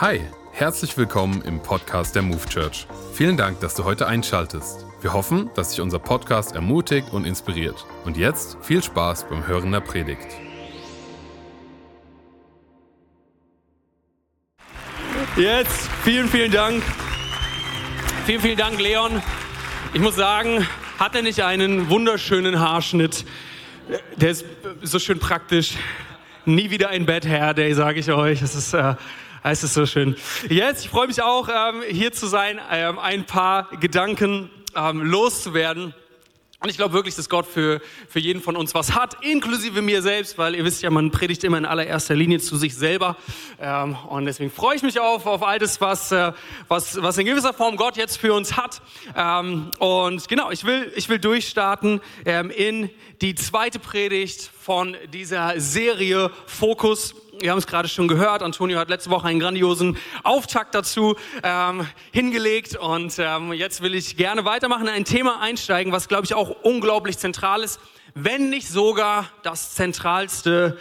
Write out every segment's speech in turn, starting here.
Hi, herzlich willkommen im Podcast der Move Church. Vielen Dank, dass du heute einschaltest. Wir hoffen, dass dich unser Podcast ermutigt und inspiriert. Und jetzt viel Spaß beim Hören der Predigt. Jetzt, vielen, vielen Dank. Vielen, vielen Dank, Leon. Ich muss sagen, hat er nicht einen wunderschönen Haarschnitt? Der ist so schön praktisch. Nie wieder ein Bad Hair Day, sage ich euch. Das ist, äh, es ist so schön. Jetzt, ich freue mich auch, ähm, hier zu sein, ähm, ein paar Gedanken ähm, loszuwerden. Und ich glaube wirklich, dass Gott für, für jeden von uns was hat, inklusive mir selbst, weil ihr wisst ja, man predigt immer in allererster Linie zu sich selber. Ähm, und deswegen freue ich mich auf, auf all das, was, äh, was, was in gewisser Form Gott jetzt für uns hat. Ähm, und genau, ich will, ich will durchstarten ähm, in die zweite Predigt von dieser Serie Fokus wir haben es gerade schon gehört, Antonio hat letzte Woche einen grandiosen Auftakt dazu ähm, hingelegt und ähm, jetzt will ich gerne weitermachen, in ein Thema einsteigen, was glaube ich auch unglaublich zentral ist, wenn nicht sogar das zentralste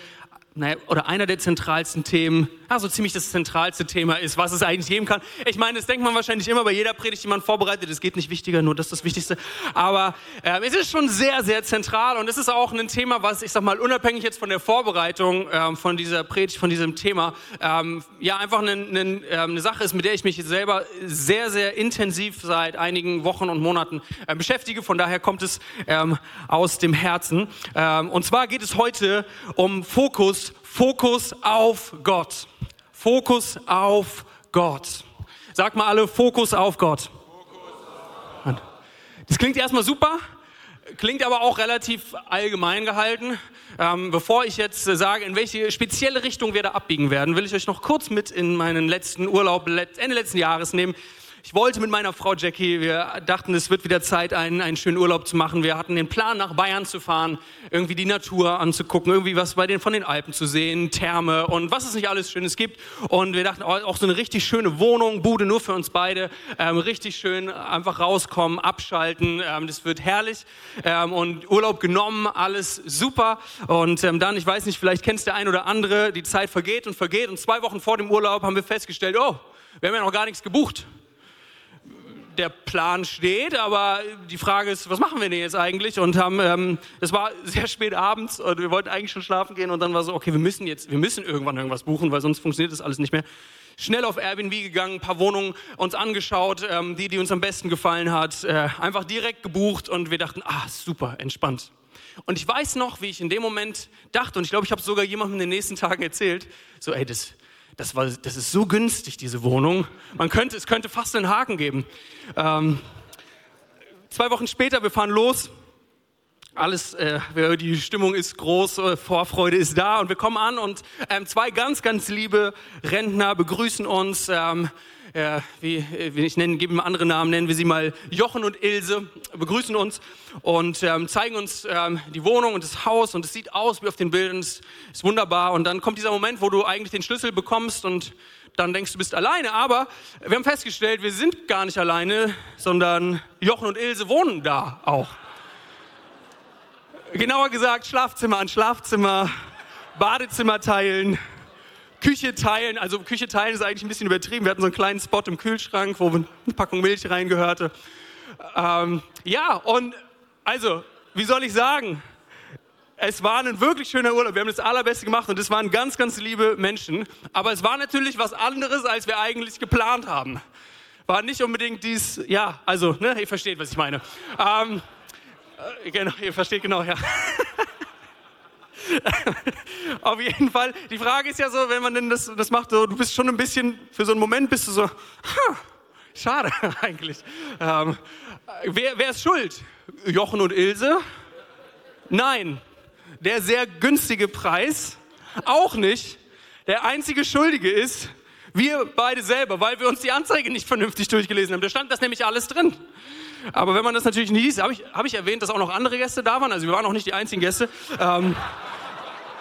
naja, oder einer der zentralsten Themen, ja, so ziemlich das zentralste Thema ist, was es eigentlich geben kann. Ich meine, das denkt man wahrscheinlich immer bei jeder Predigt, die man vorbereitet. Es geht nicht wichtiger, nur das ist das Wichtigste. Aber äh, es ist schon sehr, sehr zentral und es ist auch ein Thema, was ich sag mal unabhängig jetzt von der Vorbereitung ähm, von dieser Predigt, von diesem Thema, ähm, ja einfach eine, eine, ähm, eine, Sache ist, mit der ich mich selber sehr, sehr intensiv seit einigen Wochen und Monaten äh, beschäftige. Von daher kommt es ähm, aus dem Herzen. Ähm, und zwar geht es heute um Fokus Fokus, auf Gott. Fokus auf Gott. Sag mal alle, Fokus auf Gott. Das klingt erstmal super, klingt aber auch relativ allgemein gehalten. Ähm, bevor ich jetzt sage, in welche spezielle Richtung wir da abbiegen werden, will ich euch noch kurz mit in meinen letzten Urlaub Ende letzten Jahres nehmen. Ich wollte mit meiner Frau Jackie, wir dachten, es wird wieder Zeit, einen, einen schönen Urlaub zu machen. Wir hatten den Plan, nach Bayern zu fahren, irgendwie die Natur anzugucken, irgendwie was bei den, von den Alpen zu sehen, Therme und was es nicht alles Schönes gibt. Und wir dachten, oh, auch so eine richtig schöne Wohnung, Bude nur für uns beide, ähm, richtig schön, einfach rauskommen, abschalten, ähm, das wird herrlich. Ähm, und Urlaub genommen, alles super. Und ähm, dann, ich weiß nicht, vielleicht kennst der ein oder andere, die Zeit vergeht und vergeht. Und zwei Wochen vor dem Urlaub haben wir festgestellt, oh, wir haben ja noch gar nichts gebucht der Plan steht, aber die Frage ist, was machen wir denn jetzt eigentlich? Und haben, ähm, es war sehr spät abends und wir wollten eigentlich schon schlafen gehen und dann war so, okay, wir müssen jetzt, wir müssen irgendwann irgendwas buchen, weil sonst funktioniert das alles nicht mehr. Schnell auf Airbnb gegangen, ein paar Wohnungen uns angeschaut, ähm, die, die uns am besten gefallen hat, äh, einfach direkt gebucht und wir dachten, ah, super, entspannt. Und ich weiß noch, wie ich in dem Moment dachte, und ich glaube, ich habe sogar jemandem in den nächsten Tagen erzählt, so, ey, das, das, war, das ist so günstig, diese Wohnung. Man könnte, es könnte fast einen Haken geben. Ähm, zwei Wochen später, wir fahren los. Alles, äh, die Stimmung ist groß, äh, Vorfreude ist da und wir kommen an und ähm, zwei ganz, ganz liebe Rentner begrüßen uns. Ähm, äh, wie, wie ich nenne, geben andere Namen, nennen wir sie mal Jochen und Ilse, begrüßen uns und ähm, zeigen uns ähm, die Wohnung und das Haus und es sieht aus wie auf den Bildern, es ist wunderbar und dann kommt dieser Moment, wo du eigentlich den Schlüssel bekommst und dann denkst du bist alleine, aber wir haben festgestellt, wir sind gar nicht alleine, sondern Jochen und Ilse wohnen da auch. Genauer gesagt, Schlafzimmer an Schlafzimmer, Badezimmer teilen, Küche teilen. Also Küche teilen ist eigentlich ein bisschen übertrieben. Wir hatten so einen kleinen Spot im Kühlschrank, wo eine Packung Milch reingehörte. Ähm, ja, und also, wie soll ich sagen? Es war ein wirklich schöner Urlaub. Wir haben das Allerbeste gemacht und es waren ganz, ganz liebe Menschen. Aber es war natürlich was anderes, als wir eigentlich geplant haben. War nicht unbedingt dies, ja, also, ne, ihr versteht, was ich meine. Ähm, äh, genau, ihr versteht genau, ja. Auf jeden Fall. Die Frage ist ja so, wenn man denn das, das macht, so, du bist schon ein bisschen, für so einen Moment bist du so, huh, schade eigentlich. Ähm, wer, wer ist schuld? Jochen und Ilse? Nein. Der sehr günstige Preis? Auch nicht. Der einzige Schuldige ist, wir beide selber, weil wir uns die Anzeige nicht vernünftig durchgelesen haben. Da stand das nämlich alles drin. Aber wenn man das natürlich nicht liest, habe ich, hab ich erwähnt, dass auch noch andere Gäste da waren. Also wir waren auch nicht die einzigen Gäste. Ähm,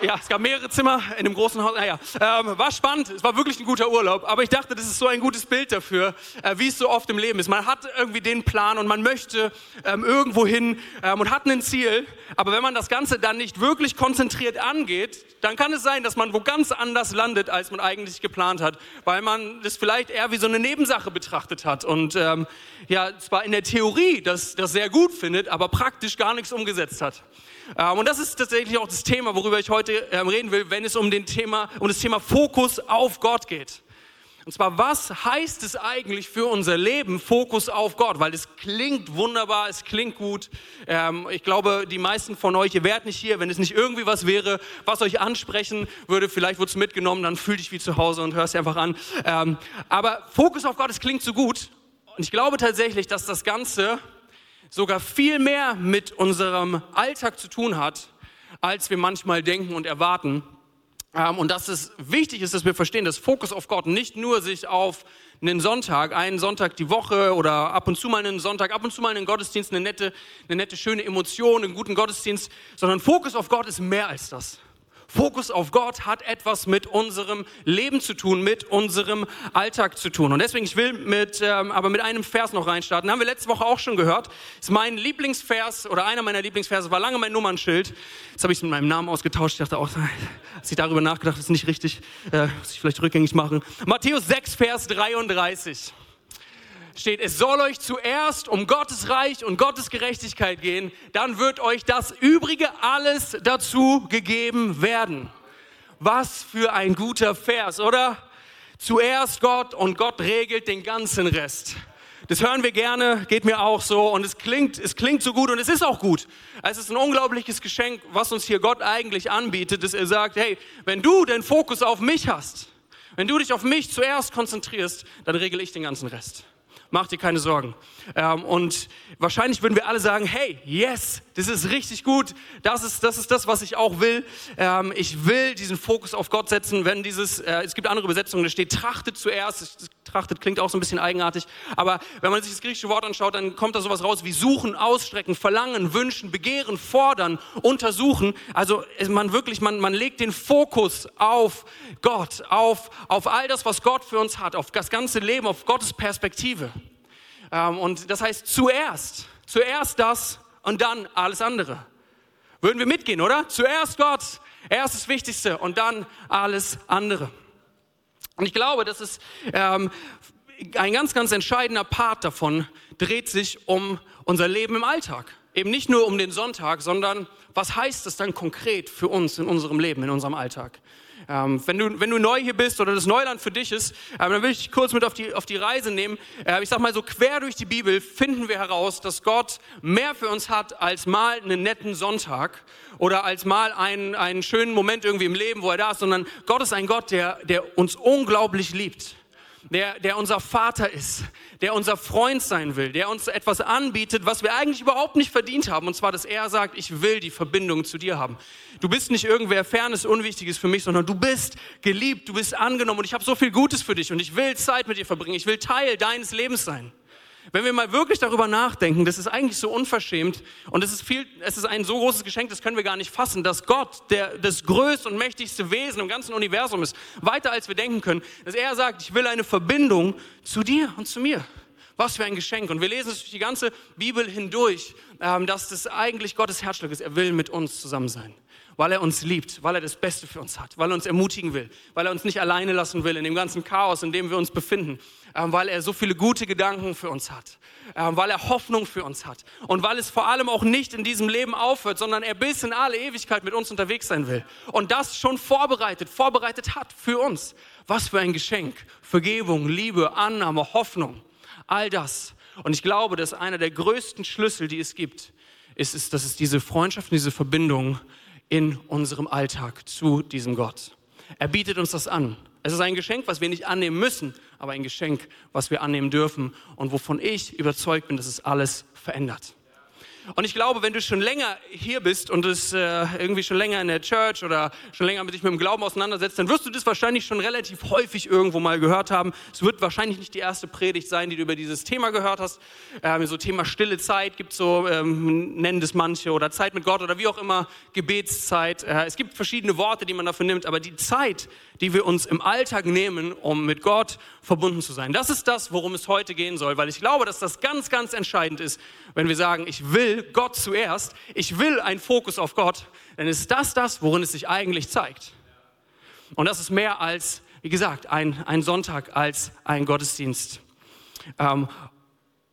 Ja, es gab mehrere Zimmer in einem großen Haus. Naja, ähm, war spannend. Es war wirklich ein guter Urlaub. Aber ich dachte, das ist so ein gutes Bild dafür, äh, wie es so oft im Leben ist. Man hat irgendwie den Plan und man möchte ähm, irgendwo hin ähm, und hat ein Ziel. Aber wenn man das Ganze dann nicht wirklich konzentriert angeht, dann kann es sein, dass man wo ganz anders landet, als man eigentlich geplant hat. Weil man das vielleicht eher wie so eine Nebensache betrachtet hat. Und ähm, ja, zwar in der Theorie das, das sehr gut findet, aber praktisch gar nichts umgesetzt hat. Ähm, und das ist tatsächlich auch das Thema, worüber ich heute ähm, reden will, wenn es um, den Thema, um das Thema Fokus auf Gott geht. Und zwar, was heißt es eigentlich für unser Leben, Fokus auf Gott? Weil es klingt wunderbar, es klingt gut. Ähm, ich glaube, die meisten von euch, ihr wärt nicht hier, wenn es nicht irgendwie was wäre, was euch ansprechen würde. Vielleicht wird es mitgenommen, dann fühl dich wie zu Hause und hörst einfach an. aber Fokus auf Gott, es klingt so gut. Und ich glaube tatsächlich, dass das Ganze sogar viel mehr mit unserem Alltag zu tun hat, als wir manchmal denken und erwarten. Ähm, und dass es wichtig ist, dass wir verstehen, dass Fokus auf Gott nicht nur sich auf einen Sonntag, einen Sonntag die Woche oder ab und zu mal einen Sonntag, ab und zu mal einen Gottesdienst, eine nette, eine nette schöne Emotion, einen guten Gottesdienst, sondern Fokus auf Gott ist mehr als das. Fokus auf Gott hat etwas mit unserem Leben zu tun, mit unserem Alltag zu tun. Und deswegen, ich will mit, ähm, aber mit einem Vers noch reinstarten. Haben wir letzte Woche auch schon gehört. Ist mein Lieblingsvers oder einer meiner Lieblingsverse, war lange mein Nummernschild. Jetzt habe ich es mit meinem Namen ausgetauscht. Ich dachte auch, als ich darüber nachgedacht, das ist nicht richtig, äh, muss ich vielleicht rückgängig machen. Matthäus 6, Vers 33 steht, es soll euch zuerst um Gottes Reich und Gottes Gerechtigkeit gehen, dann wird euch das Übrige alles dazu gegeben werden. Was für ein guter Vers, oder? Zuerst Gott und Gott regelt den ganzen Rest. Das hören wir gerne, geht mir auch so und es klingt, es klingt so gut und es ist auch gut. Es ist ein unglaubliches Geschenk, was uns hier Gott eigentlich anbietet, dass er sagt, hey, wenn du den Fokus auf mich hast, wenn du dich auf mich zuerst konzentrierst, dann regel ich den ganzen Rest mach dir keine Sorgen. Ähm, und wahrscheinlich würden wir alle sagen, hey, yes, das ist richtig gut, das ist das, ist das was ich auch will. Ähm, ich will diesen Fokus auf Gott setzen, wenn dieses, äh, es gibt andere Übersetzungen, da steht, trachtet zuerst, trachtet klingt auch so ein bisschen eigenartig, aber wenn man sich das griechische Wort anschaut, dann kommt da sowas raus wie suchen, ausstrecken, verlangen, wünschen, begehren, fordern, untersuchen. Also man wirklich, man, man legt den Fokus auf Gott, auf, auf all das, was Gott für uns hat, auf das ganze Leben, auf Gottes Perspektive. Ähm, und das heißt zuerst, zuerst das und dann alles andere. Würden wir mitgehen, oder? Zuerst Gott, erst das Wichtigste und dann alles andere. Und ich glaube, das ist ähm, ein ganz, ganz entscheidender Part davon, dreht sich um unser Leben im Alltag. Eben nicht nur um den Sonntag, sondern was heißt es dann konkret für uns in unserem Leben, in unserem Alltag? Ähm, wenn, du, wenn du neu hier bist oder das Neuland für dich ist, äh, dann will ich dich kurz mit auf die, auf die Reise nehmen. Äh, ich sag mal so, quer durch die Bibel finden wir heraus, dass Gott mehr für uns hat als mal einen netten Sonntag oder als mal einen, einen schönen Moment irgendwie im Leben, wo er da ist, sondern Gott ist ein Gott, der, der uns unglaublich liebt der, der unser Vater ist, der unser Freund sein will, der uns etwas anbietet, was wir eigentlich überhaupt nicht verdient haben. Und zwar, dass er sagt, ich will die Verbindung zu dir haben. Du bist nicht irgendwer Fernes, Unwichtiges für mich, sondern du bist geliebt, du bist angenommen und ich habe so viel Gutes für dich und ich will Zeit mit dir verbringen. Ich will Teil deines Lebens sein. Wenn wir mal wirklich darüber nachdenken, das ist eigentlich so unverschämt und es ist viel, es ist ein so großes Geschenk, das können wir gar nicht fassen, dass Gott der, das größte und mächtigste Wesen im ganzen Universum ist, weiter als wir denken können, dass er sagt, ich will eine Verbindung zu dir und zu mir. Was für ein Geschenk. Und wir lesen es durch die ganze Bibel hindurch, ähm, dass das eigentlich Gottes Herzschlag ist. Er will mit uns zusammen sein weil er uns liebt, weil er das Beste für uns hat, weil er uns ermutigen will, weil er uns nicht alleine lassen will in dem ganzen Chaos, in dem wir uns befinden, ähm, weil er so viele gute Gedanken für uns hat, ähm, weil er Hoffnung für uns hat und weil es vor allem auch nicht in diesem Leben aufhört, sondern er bis in alle Ewigkeit mit uns unterwegs sein will und das schon vorbereitet, vorbereitet hat für uns. Was für ein Geschenk. Vergebung, Liebe, Annahme, Hoffnung, all das. Und ich glaube, dass einer der größten Schlüssel, die es gibt, ist, ist dass es diese Freundschaft, diese Verbindung in unserem Alltag zu diesem Gott. Er bietet uns das an. Es ist ein Geschenk, was wir nicht annehmen müssen, aber ein Geschenk, was wir annehmen dürfen und wovon ich überzeugt bin, dass es alles verändert. Und ich glaube, wenn du schon länger hier bist und es äh, irgendwie schon länger in der Church oder schon länger mit dich mit dem Glauben auseinandersetzt, dann wirst du das wahrscheinlich schon relativ häufig irgendwo mal gehört haben. Es wird wahrscheinlich nicht die erste Predigt sein, die du über dieses Thema gehört hast. Ähm, so Thema stille Zeit gibt so, ähm, nennen das manche, oder Zeit mit Gott oder wie auch immer, Gebetszeit. Äh, es gibt verschiedene Worte, die man dafür nimmt, aber die Zeit, die wir uns im Alltag nehmen, um mit Gott verbunden zu sein, das ist das, worum es heute gehen soll, weil ich glaube, dass das ganz, ganz entscheidend ist, wenn wir sagen, ich will Gott zuerst, ich will einen Fokus auf Gott, dann ist das das, worin es sich eigentlich zeigt. Und das ist mehr als, wie gesagt, ein, ein Sonntag, als ein Gottesdienst. Ähm,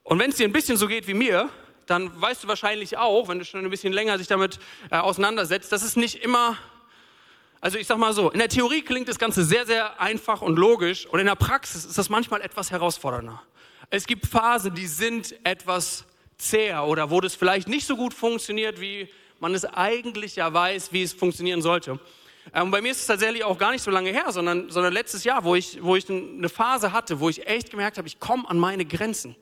und wenn es dir ein bisschen so geht wie mir, dann weißt du wahrscheinlich auch, wenn du schon ein bisschen länger sich damit äh, auseinandersetzt, dass es nicht immer, also ich sag mal so, in der Theorie klingt das Ganze sehr, sehr einfach und logisch und in der Praxis ist das manchmal etwas herausfordernder. Es gibt Phasen, die sind etwas zäh oder wo das vielleicht nicht so gut funktioniert, wie man es eigentlich ja weiß, wie es funktionieren sollte. Ähm, bei mir ist es tatsächlich auch gar nicht so lange her, sondern, sondern letztes Jahr, wo ich, wo ich eine Phase hatte, wo ich echt gemerkt habe, ich komme an meine Grenzen.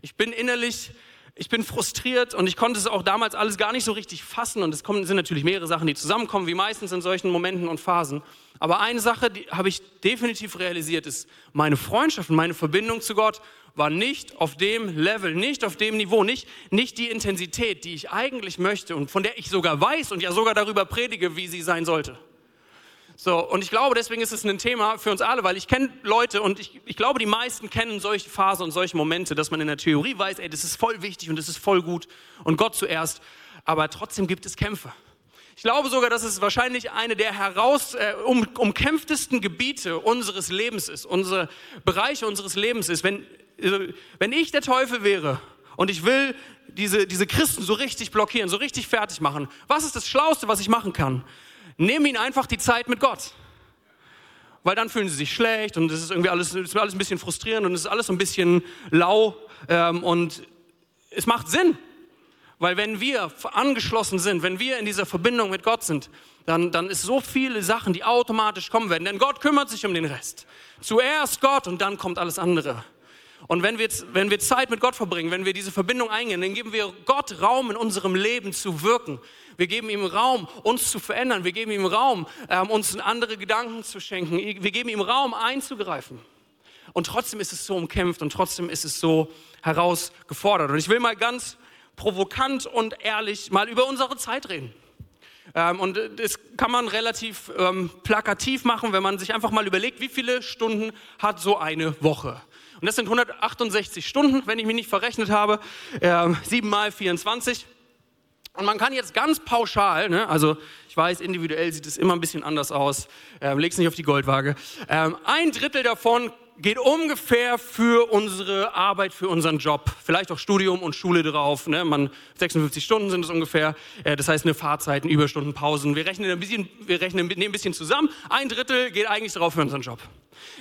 Ich bin innerlich, ich bin frustriert und ich konnte es auch damals alles gar nicht so richtig fassen. Und es kommen, sind natürlich mehrere Sachen, die zusammenkommen, wie meistens in solchen Momenten und Phasen. Aber eine Sache, die habe ich definitiv realisiert, ist meine Freundschaft und meine Verbindung zu Gott war nicht auf dem Level, nicht auf dem Niveau, nicht, nicht die Intensität, die ich eigentlich möchte und von der ich sogar weiß und ja sogar darüber predige, wie sie sein sollte. So, und ich glaube, deswegen ist es ein Thema für uns alle, weil ich kenne Leute und ich, ich glaube, die meisten kennen solche Phasen und solche Momente, dass man in der Theorie weiß, ey, das ist voll wichtig und das ist voll gut und Gott zuerst, aber trotzdem gibt es Kämpfe. Ich glaube sogar, dass es wahrscheinlich eine der heraus äh, um, umkämpftesten Gebiete unseres Lebens ist, unsere Bereiche unseres Lebens ist. Wenn, wenn ich der Teufel wäre und ich will diese, diese Christen so richtig blockieren, so richtig fertig machen, was ist das Schlauste, was ich machen kann? Nehmen ihnen einfach die Zeit mit Gott. Weil dann fühlen sie sich schlecht und es ist irgendwie alles, ist alles ein bisschen frustrierend und es ist alles so ein bisschen lau ähm, und es macht Sinn. Weil wenn wir angeschlossen sind, wenn wir in dieser Verbindung mit Gott sind, dann, dann ist so viele Sachen, die automatisch kommen werden. Denn Gott kümmert sich um den Rest. Zuerst Gott und dann kommt alles andere. Und wenn wir, wenn wir Zeit mit Gott verbringen, wenn wir diese Verbindung eingehen, dann geben wir Gott Raum in unserem Leben zu wirken. Wir geben ihm Raum, uns zu verändern. Wir geben ihm Raum, ähm, uns andere Gedanken zu schenken. Wir geben ihm Raum, einzugreifen. Und trotzdem ist es so umkämpft und trotzdem ist es so herausgefordert. Und ich will mal ganz provokant und ehrlich mal über unsere Zeit reden. Ähm, und das kann man relativ ähm, plakativ machen, wenn man sich einfach mal überlegt, wie viele Stunden hat so eine Woche. Und das sind 168 Stunden, wenn ich mich nicht verrechnet habe, äh, 7 mal 24. Und man kann jetzt ganz pauschal, ne, also ich weiß, individuell sieht es immer ein bisschen anders aus, äh, leg's nicht auf die Goldwaage, äh, ein Drittel davon geht ungefähr für unsere Arbeit, für unseren Job. Vielleicht auch Studium und Schule drauf. Ne? Man, 56 Stunden sind es ungefähr. Äh, das heißt eine Fahrzeit, Überstunden, Pausen. Wir rechnen ein bisschen, wir rechnen ein bisschen zusammen. Ein Drittel geht eigentlich drauf für unseren Job.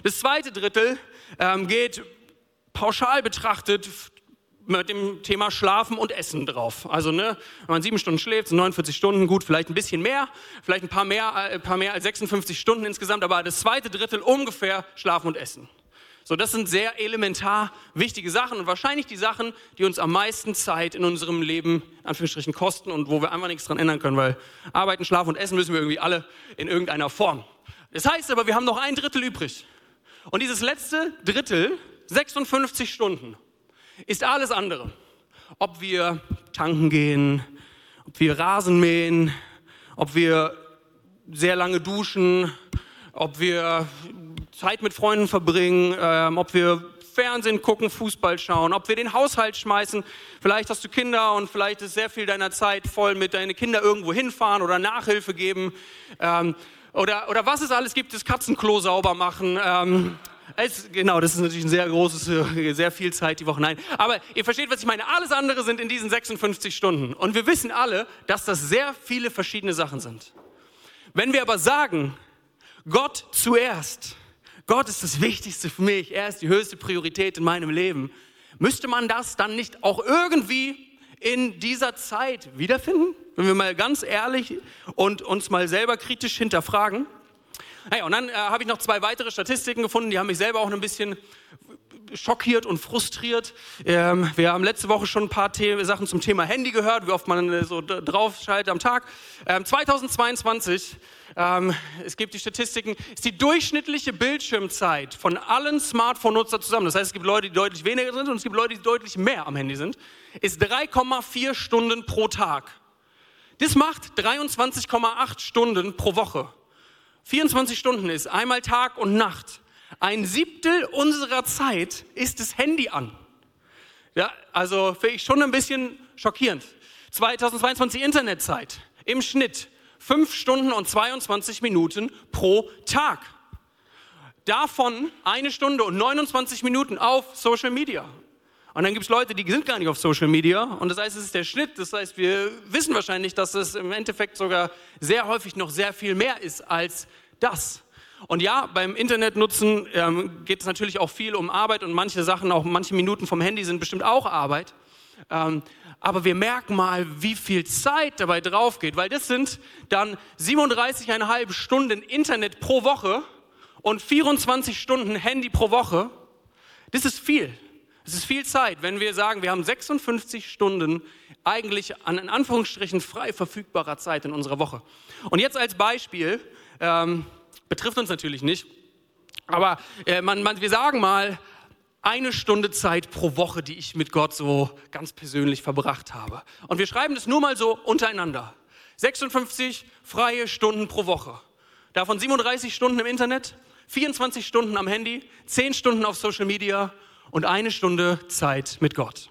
Das zweite Drittel ähm, geht pauschal betrachtet mit dem Thema Schlafen und Essen drauf. Also, ne, wenn man sieben Stunden schläft, sind 49 Stunden, gut, vielleicht ein bisschen mehr, vielleicht ein paar mehr, äh, ein paar mehr als 56 Stunden insgesamt, aber das zweite Drittel ungefähr Schlafen und Essen. So, das sind sehr elementar wichtige Sachen und wahrscheinlich die Sachen, die uns am meisten Zeit in unserem Leben, Anführungsstrichen, kosten und wo wir einfach nichts dran ändern können, weil arbeiten, schlafen und essen müssen wir irgendwie alle in irgendeiner Form. Das heißt aber, wir haben noch ein Drittel übrig. Und dieses letzte Drittel 56 Stunden ist alles andere. Ob wir tanken gehen, ob wir Rasen mähen, ob wir sehr lange duschen, ob wir Zeit mit Freunden verbringen, ähm, ob wir Fernsehen gucken, Fußball schauen, ob wir den Haushalt schmeißen. Vielleicht hast du Kinder und vielleicht ist sehr viel deiner Zeit voll mit deinen Kindern irgendwo hinfahren oder Nachhilfe geben. Ähm, oder, oder was es alles gibt, das Katzenklo sauber machen. Ähm, es, genau, das ist natürlich ein sehr großes, äh, sehr viel Zeit die Woche. Nein, aber ihr versteht, was ich meine. Alles andere sind in diesen 56 Stunden. Und wir wissen alle, dass das sehr viele verschiedene Sachen sind. Wenn wir aber sagen, Gott zuerst, Gott ist das Wichtigste für mich, er ist die höchste Priorität in meinem Leben, müsste man das dann nicht auch irgendwie in dieser Zeit wiederfinden? Wenn wir mal ganz ehrlich und uns mal selber kritisch hinterfragen. Hey, und dann äh, habe ich noch zwei weitere Statistiken gefunden, die haben mich selber auch ein bisschen schockiert und frustriert. Ähm, wir haben letzte Woche schon ein paar The Sachen zum Thema Handy gehört, wie oft man so draufschaltet am Tag. Ähm, 2022, ähm, es gibt die Statistiken, ist die durchschnittliche Bildschirmzeit von allen Smartphone-Nutzern zusammen, das heißt es gibt Leute, die deutlich weniger sind und es gibt Leute, die deutlich mehr am Handy sind, ist 3,4 Stunden pro Tag. Das macht 23,8 Stunden pro Woche. 24 Stunden ist einmal Tag und Nacht. Ein Siebtel unserer Zeit ist das Handy an. Ja, also finde ich schon ein bisschen schockierend. 2022 Internetzeit im Schnitt 5 Stunden und 22 Minuten pro Tag. Davon eine Stunde und 29 Minuten auf Social Media. Und dann gibt es Leute, die sind gar nicht auf Social Media. Und das heißt, es ist der Schnitt. Das heißt, wir wissen wahrscheinlich, dass es im Endeffekt sogar sehr häufig noch sehr viel mehr ist als das. Und ja, beim Internetnutzen ähm, geht es natürlich auch viel um Arbeit und manche Sachen, auch manche Minuten vom Handy sind bestimmt auch Arbeit. Ähm, aber wir merken mal, wie viel Zeit dabei drauf geht, weil das sind dann 37,5 Stunden Internet pro Woche und 24 Stunden Handy pro Woche. Das ist viel. Das ist viel Zeit, wenn wir sagen, wir haben 56 Stunden eigentlich an in Anführungsstrichen frei verfügbarer Zeit in unserer Woche. Und jetzt als Beispiel, ähm, betrifft uns natürlich nicht, aber äh, man, man, wir sagen mal, eine Stunde Zeit pro Woche, die ich mit Gott so ganz persönlich verbracht habe. Und wir schreiben das nur mal so untereinander. 56 freie Stunden pro Woche. Davon 37 Stunden im Internet, 24 Stunden am Handy, 10 Stunden auf Social Media und eine Stunde Zeit mit Gott.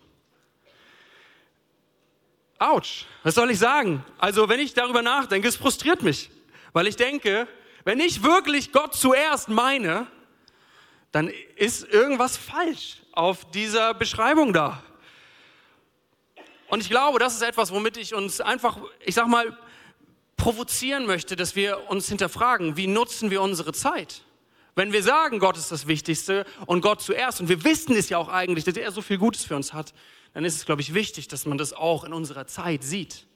Autsch, was soll ich sagen? Also wenn ich darüber nachdenke, es frustriert mich, weil ich denke, wenn ich wirklich Gott zuerst meine, dann ist irgendwas falsch auf dieser Beschreibung da. Und ich glaube, das ist etwas, womit ich uns einfach, ich sag mal, provozieren möchte, dass wir uns hinterfragen, wie nutzen wir unsere Zeit? Wenn wir sagen, Gott ist das Wichtigste und Gott zuerst, und wir wissen es ja auch eigentlich, dass er so viel Gutes für uns hat, dann ist es, glaube ich, wichtig, dass man das auch in unserer Zeit sieht.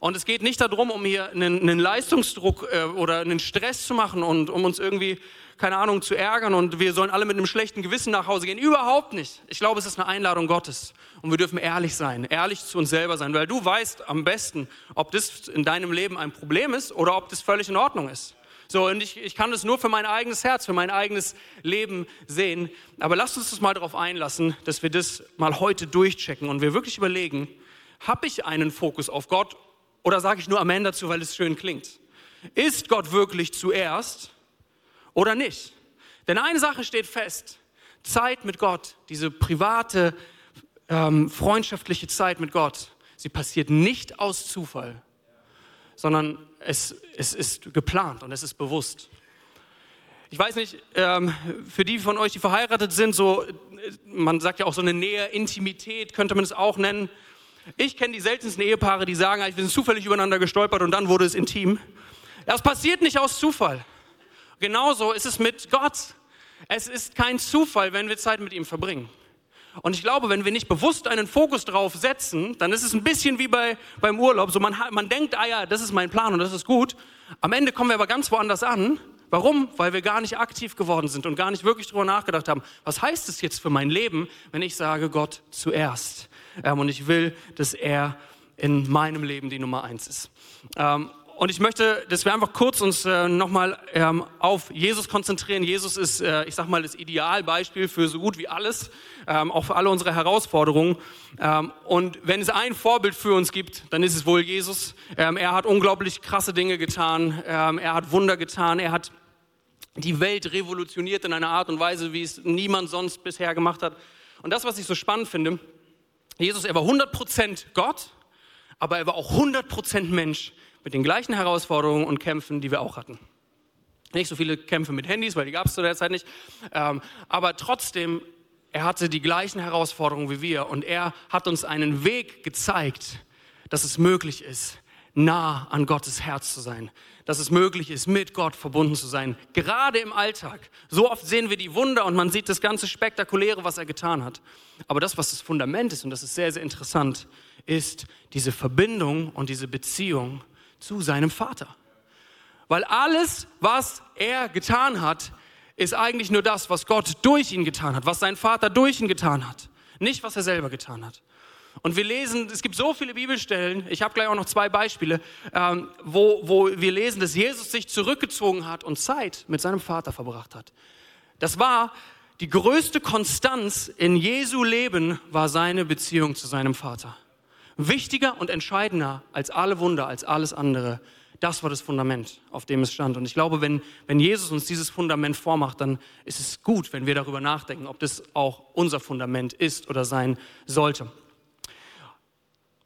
Und es geht nicht darum, um hier einen, einen Leistungsdruck äh, oder einen Stress zu machen und um uns irgendwie, keine Ahnung, zu ärgern und wir sollen alle mit einem schlechten Gewissen nach Hause gehen. Überhaupt nicht. Ich glaube, es ist eine Einladung Gottes. Und wir dürfen ehrlich sein, ehrlich zu uns selber sein, weil du weißt am besten, ob das in deinem Leben ein Problem ist oder ob das völlig in Ordnung ist. So, und ich, ich kann das nur für mein eigenes Herz, für mein eigenes Leben sehen. Aber lasst uns das mal darauf einlassen, dass wir das mal heute durchchecken und wir wirklich überlegen, habe ich einen Fokus auf Gott oder sage ich nur Amen dazu, weil es schön klingt? Ist Gott wirklich zuerst oder nicht? Denn eine Sache steht fest. Zeit mit Gott, diese private, ähm, freundschaftliche Zeit mit Gott, sie passiert nicht aus Zufall, sondern es, es ist geplant und es ist bewusst. Ich weiß nicht, ähm, für die von euch, die verheiratet sind, so, man sagt ja auch so eine Nähe, Intimität könnte man es auch nennen. Ich kenne die seltensten Ehepaare, die sagen, wir sind zufällig übereinander gestolpert und dann wurde es intim. Das passiert nicht aus Zufall. Genauso ist es mit Gott. Es ist kein Zufall, wenn wir Zeit mit ihm verbringen. Und ich glaube, wenn wir nicht bewusst einen Fokus drauf setzen, dann ist es ein bisschen wie bei, beim Urlaub. So man, man denkt, ah ja, das ist mein Plan und das ist gut. Am Ende kommen wir aber ganz woanders an. Warum? Weil wir gar nicht aktiv geworden sind und gar nicht wirklich darüber nachgedacht haben, was heißt es jetzt für mein Leben, wenn ich sage Gott zuerst. Ähm, und ich will, dass er in meinem Leben die Nummer eins ist. Ähm, und ich möchte, dass wir einfach kurz uns äh, nochmal ähm, auf Jesus konzentrieren. Jesus ist, äh, ich sag mal, das Idealbeispiel für so gut wie alles, auch für alle unsere Herausforderungen. Und wenn es ein Vorbild für uns gibt, dann ist es wohl Jesus. Er hat unglaublich krasse Dinge getan. Er hat Wunder getan. Er hat die Welt revolutioniert in einer Art und Weise, wie es niemand sonst bisher gemacht hat. Und das, was ich so spannend finde, Jesus, er war 100% Gott, aber er war auch 100% Mensch mit den gleichen Herausforderungen und Kämpfen, die wir auch hatten. Nicht so viele Kämpfe mit Handys, weil die gab es zu der Zeit nicht. Ähm, aber trotzdem, er hatte die gleichen Herausforderungen wie wir und er hat uns einen Weg gezeigt, dass es möglich ist, nah an Gottes Herz zu sein, dass es möglich ist, mit Gott verbunden zu sein, gerade im Alltag. So oft sehen wir die Wunder und man sieht das ganze Spektakuläre, was er getan hat. Aber das, was das Fundament ist, und das ist sehr, sehr interessant, ist diese Verbindung und diese Beziehung zu seinem Vater. Weil alles, was er getan hat, ist eigentlich nur das, was Gott durch ihn getan hat, was sein Vater durch ihn getan hat, nicht was er selber getan hat. Und wir lesen, es gibt so viele Bibelstellen, ich habe gleich auch noch zwei Beispiele, ähm, wo, wo wir lesen, dass Jesus sich zurückgezogen hat und Zeit mit seinem Vater verbracht hat. Das war die größte Konstanz in Jesu Leben, war seine Beziehung zu seinem Vater. Wichtiger und entscheidender als alle Wunder, als alles andere. Das war das Fundament, auf dem es stand. Und ich glaube, wenn, wenn Jesus uns dieses Fundament vormacht, dann ist es gut, wenn wir darüber nachdenken, ob das auch unser Fundament ist oder sein sollte.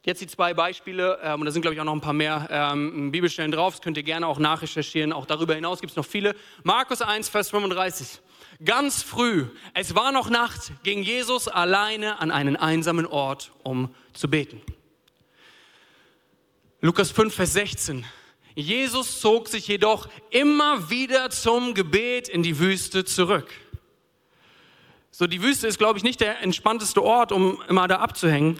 Jetzt die zwei Beispiele, ähm, und da sind, glaube ich, auch noch ein paar mehr ähm, Bibelstellen drauf. Das könnt ihr gerne auch nachrecherchieren. Auch darüber hinaus gibt es noch viele. Markus 1, Vers 35. Ganz früh, es war noch Nacht, ging Jesus alleine an einen einsamen Ort, um zu beten. Lukas 5, Vers 16. Jesus zog sich jedoch immer wieder zum Gebet in die Wüste zurück. So, die Wüste ist, glaube ich, nicht der entspannteste Ort, um immer da abzuhängen.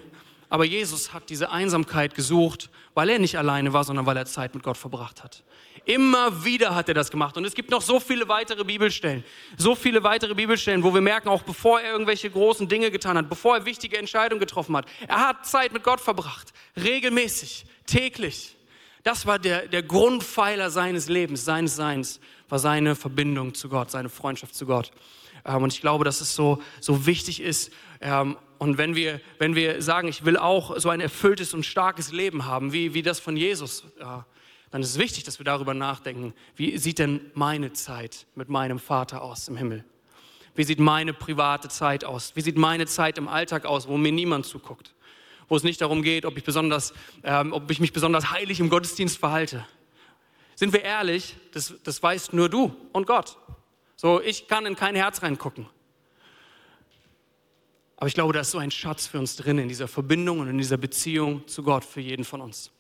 Aber Jesus hat diese Einsamkeit gesucht, weil er nicht alleine war, sondern weil er Zeit mit Gott verbracht hat. Immer wieder hat er das gemacht. Und es gibt noch so viele weitere Bibelstellen, so viele weitere Bibelstellen, wo wir merken, auch bevor er irgendwelche großen Dinge getan hat, bevor er wichtige Entscheidungen getroffen hat, er hat Zeit mit Gott verbracht. Regelmäßig, täglich. Das war der, der Grundpfeiler seines Lebens, seines Seins, war seine Verbindung zu Gott, seine Freundschaft zu Gott. Ähm, und ich glaube, dass es so, so wichtig ist. Und wenn wir, wenn wir sagen, ich will auch so ein erfülltes und starkes Leben haben, wie, wie das von Jesus, dann ist es wichtig, dass wir darüber nachdenken, wie sieht denn meine Zeit mit meinem Vater aus im Himmel? Wie sieht meine private Zeit aus? Wie sieht meine Zeit im Alltag aus, wo mir niemand zuguckt? Wo es nicht darum geht, ob ich, besonders, ähm, ob ich mich besonders heilig im Gottesdienst verhalte. Sind wir ehrlich, das, das weißt nur du und Gott. So, ich kann in kein Herz reingucken. Aber ich glaube, da ist so ein Schatz für uns drin in dieser Verbindung und in dieser Beziehung zu Gott für jeden von uns.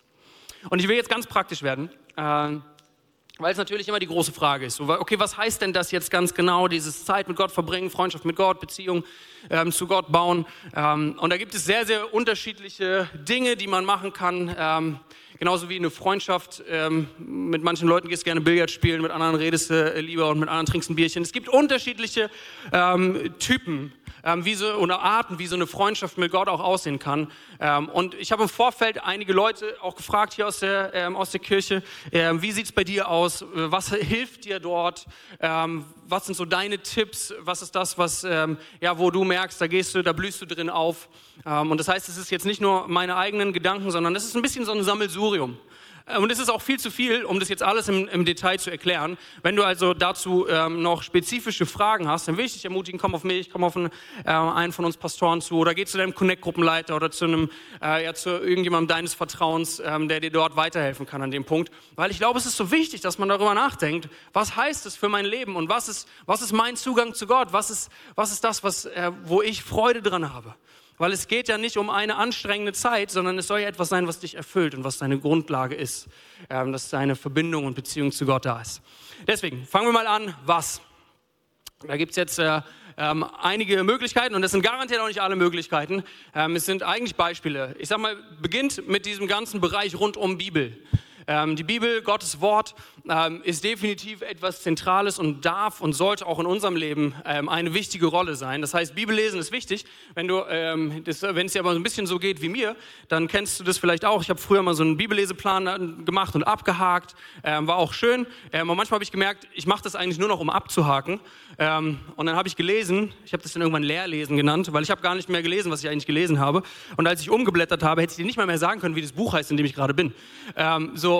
Und ich will jetzt ganz praktisch werden, äh, weil es natürlich immer die große Frage ist. Okay, was heißt denn das jetzt ganz genau, dieses Zeit mit Gott verbringen, Freundschaft mit Gott, Beziehung ähm, zu Gott bauen? Ähm, und da gibt es sehr, sehr unterschiedliche Dinge, die man machen kann. Ähm, genauso wie eine Freundschaft. Ähm, mit manchen Leuten gehst du gerne Billard spielen, mit anderen redest du äh, lieber und mit anderen trinkst ein Bierchen. Es gibt unterschiedliche ähm, Typen ähm, wie so, oder Arten, wie so eine Freundschaft mit Gott auch aussehen kann. Ähm, und ich habe im Vorfeld einige Leute auch gefragt hier aus der, ähm, aus der Kirche, ähm, wie sieht es bei dir aus? Was hilft dir dort? Ähm, was sind so deine Tipps? Was ist das, was, ähm, ja, wo du merkst, da gehst du, da blühst du drin auf? und das heißt, es ist jetzt nicht nur meine eigenen Gedanken, sondern es ist ein bisschen so ein Sammelsurium. Äh, und es ist auch viel zu viel, um das jetzt alles im, im Detail zu erklären. Wenn du also dazu ähm, noch spezifische Fragen hast, dann will ich dich ermutigen, komm auf mich, komm auf einen, äh, einen von uns Pastoren zu oder geh zu deinem Connect-Gruppenleiter oder zu einem, äh, ja, zu irgendjemandem deines Vertrauens, ähm, der dir dort weiterhelfen kann an dem Punkt. Weil ich glaube, es ist so wichtig, dass man darüber nachdenkt, was heißt es für mein Leben und was ist, was ist mein Zugang zu Gott? Was ist, was ist das, was, äh, wo ich Freude dran habe? Weil es geht ja nicht um eine anstrengende Zeit, sondern es soll ja etwas sein, was dich erfüllt und was deine Grundlage ist, ähm, dass deine Verbindung und Beziehung zu Gott da ist. Deswegen fangen wir mal an, was? Da gibt es jetzt äh, ähm, einige Möglichkeiten und das sind garantiert auch nicht alle Möglichkeiten. Ähm, es sind eigentlich Beispiele. Ich sage mal, beginnt mit diesem ganzen Bereich rund um Bibel. Ähm, die Bibel, Gottes Wort, ähm, ist definitiv etwas Zentrales und darf und sollte auch in unserem Leben ähm, eine wichtige Rolle sein. Das heißt, Bibellesen ist wichtig. Wenn, du, ähm, das, wenn es dir aber ein bisschen so geht wie mir, dann kennst du das vielleicht auch. Ich habe früher mal so einen Bibelleseplan äh, gemacht und abgehakt. Ähm, war auch schön. Ähm, und manchmal habe ich gemerkt, ich mache das eigentlich nur noch, um abzuhaken. Und dann habe ich gelesen, ich habe das dann irgendwann Leerlesen genannt, weil ich habe gar nicht mehr gelesen, was ich eigentlich gelesen habe. Und als ich umgeblättert habe, hätte ich dir nicht mal mehr sagen können, wie das Buch heißt, in dem ich gerade bin. So,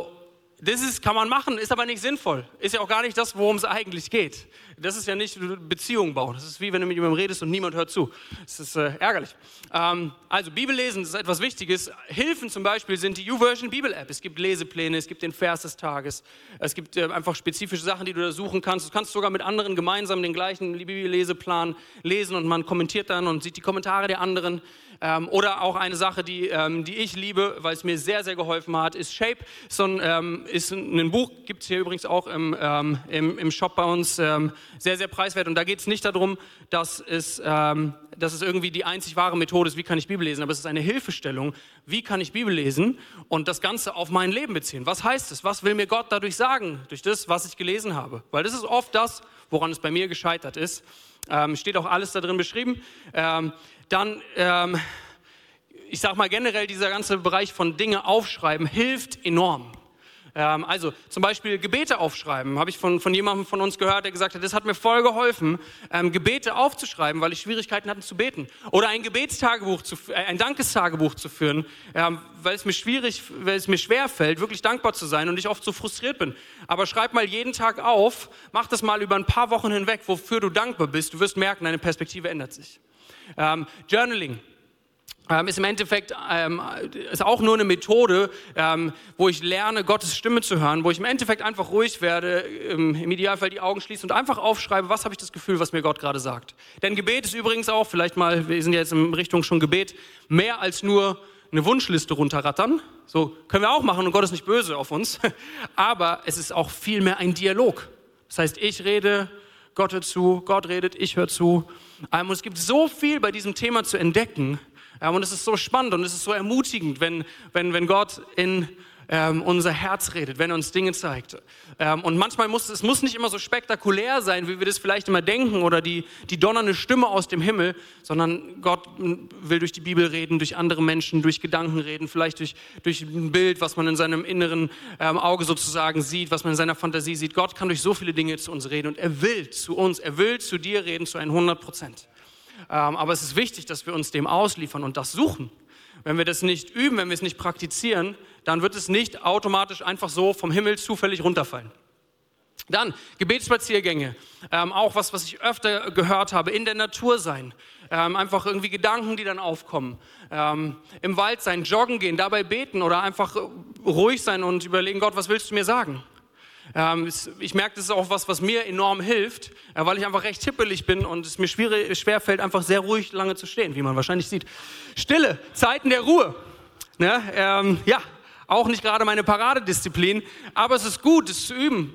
das ist, kann man machen, ist aber nicht sinnvoll. Ist ja auch gar nicht das, worum es eigentlich geht. Das ist ja nicht Beziehungen bauen. Das ist wie wenn du mit jemandem redest und niemand hört zu. Das ist äh, ärgerlich. Ähm, also Bibellesen ist etwas Wichtiges. Hilfen zum Beispiel sind die YouVersion Bibel App. Es gibt Lesepläne, es gibt den Vers des Tages. Es gibt äh, einfach spezifische Sachen, die du da suchen kannst. Du kannst sogar mit anderen gemeinsam den gleichen Bibelleseplan lesen und man kommentiert dann und sieht die Kommentare der anderen. Ähm, oder auch eine Sache, die, ähm, die ich liebe, weil es mir sehr, sehr geholfen hat, ist Shape. So ein, ähm, ist ein Buch, gibt es hier übrigens auch im, ähm, im, im, Shop bei uns, ähm, sehr, sehr preiswert. Und da geht es nicht darum, dass es, ähm, dass es irgendwie die einzig wahre Methode ist, wie kann ich Bibel lesen, aber es ist eine Hilfestellung, wie kann ich Bibel lesen und das Ganze auf mein Leben beziehen. Was heißt es? Was will mir Gott dadurch sagen, durch das, was ich gelesen habe? Weil das ist oft das, woran es bei mir gescheitert ist. Ähm, steht auch alles da drin beschrieben. Ähm, dann, ähm, ich sage mal generell, dieser ganze Bereich von Dinge aufschreiben hilft enorm. Ähm, also zum Beispiel Gebete aufschreiben, habe ich von, von jemandem von uns gehört, der gesagt hat, das hat mir voll geholfen, ähm, Gebete aufzuschreiben, weil ich Schwierigkeiten hatte zu beten. Oder ein Gebetstagebuch, zu, äh, ein Dankestagebuch zu führen, ähm, weil es mir schwierig, weil es mir schwer fällt, wirklich dankbar zu sein und ich oft so frustriert bin. Aber schreib mal jeden Tag auf, mach das mal über ein paar Wochen hinweg, wofür du dankbar bist. Du wirst merken, deine Perspektive ändert sich. Ähm, Journaling ähm, ist im Endeffekt ähm, ist auch nur eine Methode, ähm, wo ich lerne, Gottes Stimme zu hören, wo ich im Endeffekt einfach ruhig werde, ähm, im Idealfall die Augen schließe und einfach aufschreibe, was habe ich das Gefühl, was mir Gott gerade sagt. Denn Gebet ist übrigens auch, vielleicht mal, wir sind jetzt in Richtung schon Gebet, mehr als nur eine Wunschliste runterrattern. So können wir auch machen und Gott ist nicht böse auf uns. Aber es ist auch viel mehr ein Dialog. Das heißt, ich rede, Gott hört zu, Gott redet, ich höre zu. Ähm, und es gibt so viel bei diesem Thema zu entdecken. Ja, und es ist so spannend und es ist so ermutigend, wenn, wenn, wenn Gott in ähm, unser Herz redet, wenn er uns Dinge zeigt. Ähm, und manchmal muss es muss nicht immer so spektakulär sein, wie wir das vielleicht immer denken oder die, die donnernde Stimme aus dem Himmel, sondern Gott will durch die Bibel reden, durch andere Menschen, durch Gedanken reden, vielleicht durch, durch ein Bild, was man in seinem inneren ähm, Auge sozusagen sieht, was man in seiner Fantasie sieht. Gott kann durch so viele Dinge zu uns reden und er will zu uns, er will zu dir reden zu 100 Prozent. Ähm, aber es ist wichtig, dass wir uns dem ausliefern und das suchen. Wenn wir das nicht üben, wenn wir es nicht praktizieren, dann wird es nicht automatisch einfach so vom Himmel zufällig runterfallen. Dann Gebetsspaziergänge, ähm, auch was, was ich öfter gehört habe, in der Natur sein, ähm, einfach irgendwie Gedanken, die dann aufkommen, ähm, im Wald sein, joggen gehen, dabei beten oder einfach ruhig sein und überlegen, Gott, was willst du mir sagen? Ähm, ich merke, das ist auch was, was mir enorm hilft, äh, weil ich einfach recht hippelig bin und es mir schwer fällt, einfach sehr ruhig lange zu stehen, wie man wahrscheinlich sieht. Stille, Zeiten der Ruhe. Ne? Ähm, ja, auch nicht gerade meine Paradedisziplin, aber es ist gut, es zu üben.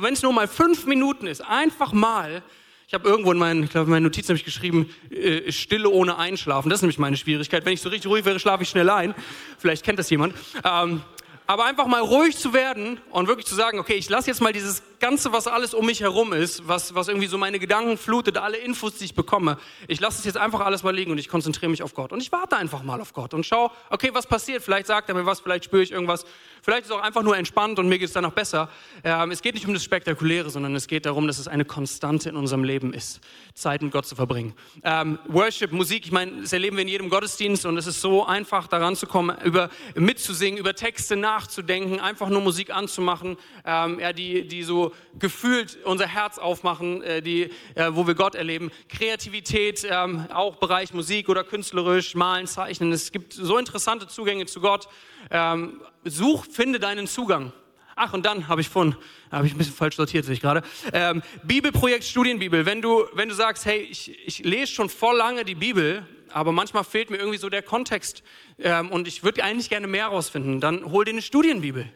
Wenn es nur mal fünf Minuten ist, einfach mal. Ich habe irgendwo in meinen, ich glaube, in meinen Notizen habe ich geschrieben, äh, Stille ohne Einschlafen. Das ist nämlich meine Schwierigkeit. Wenn ich so richtig ruhig wäre, schlafe ich schnell ein. Vielleicht kennt das jemand. Ähm, aber einfach mal ruhig zu werden und wirklich zu sagen, okay, ich lasse jetzt mal dieses Ganze, was alles um mich herum ist, was, was irgendwie so meine Gedanken flutet, alle Infos, die ich bekomme, ich lasse es jetzt einfach alles mal liegen und ich konzentriere mich auf Gott. Und ich warte einfach mal auf Gott und schaue, okay, was passiert? Vielleicht sagt er mir was, vielleicht spüre ich irgendwas. Vielleicht ist es auch einfach nur entspannt und mir geht es dann noch besser. Ähm, es geht nicht um das Spektakuläre, sondern es geht darum, dass es eine Konstante in unserem Leben ist, Zeit mit Gott zu verbringen. Ähm, Worship, Musik, ich meine, das erleben wir in jedem Gottesdienst und es ist so einfach, daran zu kommen, über, mitzusingen, über Texte nachzudenken, einfach nur Musik anzumachen, ähm, ja, die, die so gefühlt unser Herz aufmachen, äh, die, äh, wo wir Gott erleben. Kreativität, ähm, auch Bereich Musik oder künstlerisch, malen, zeichnen. Es gibt so interessante Zugänge zu Gott. Ähm, such, finde deinen Zugang. Ach, und dann habe ich von, habe ich ein bisschen falsch sortiert, sehe ich gerade. Ähm, Bibelprojekt Studienbibel. Wenn du, wenn du sagst, hey, ich, ich lese schon voll lange die Bibel, aber manchmal fehlt mir irgendwie so der Kontext ähm, und ich würde eigentlich gerne mehr herausfinden, dann hol dir eine Studienbibel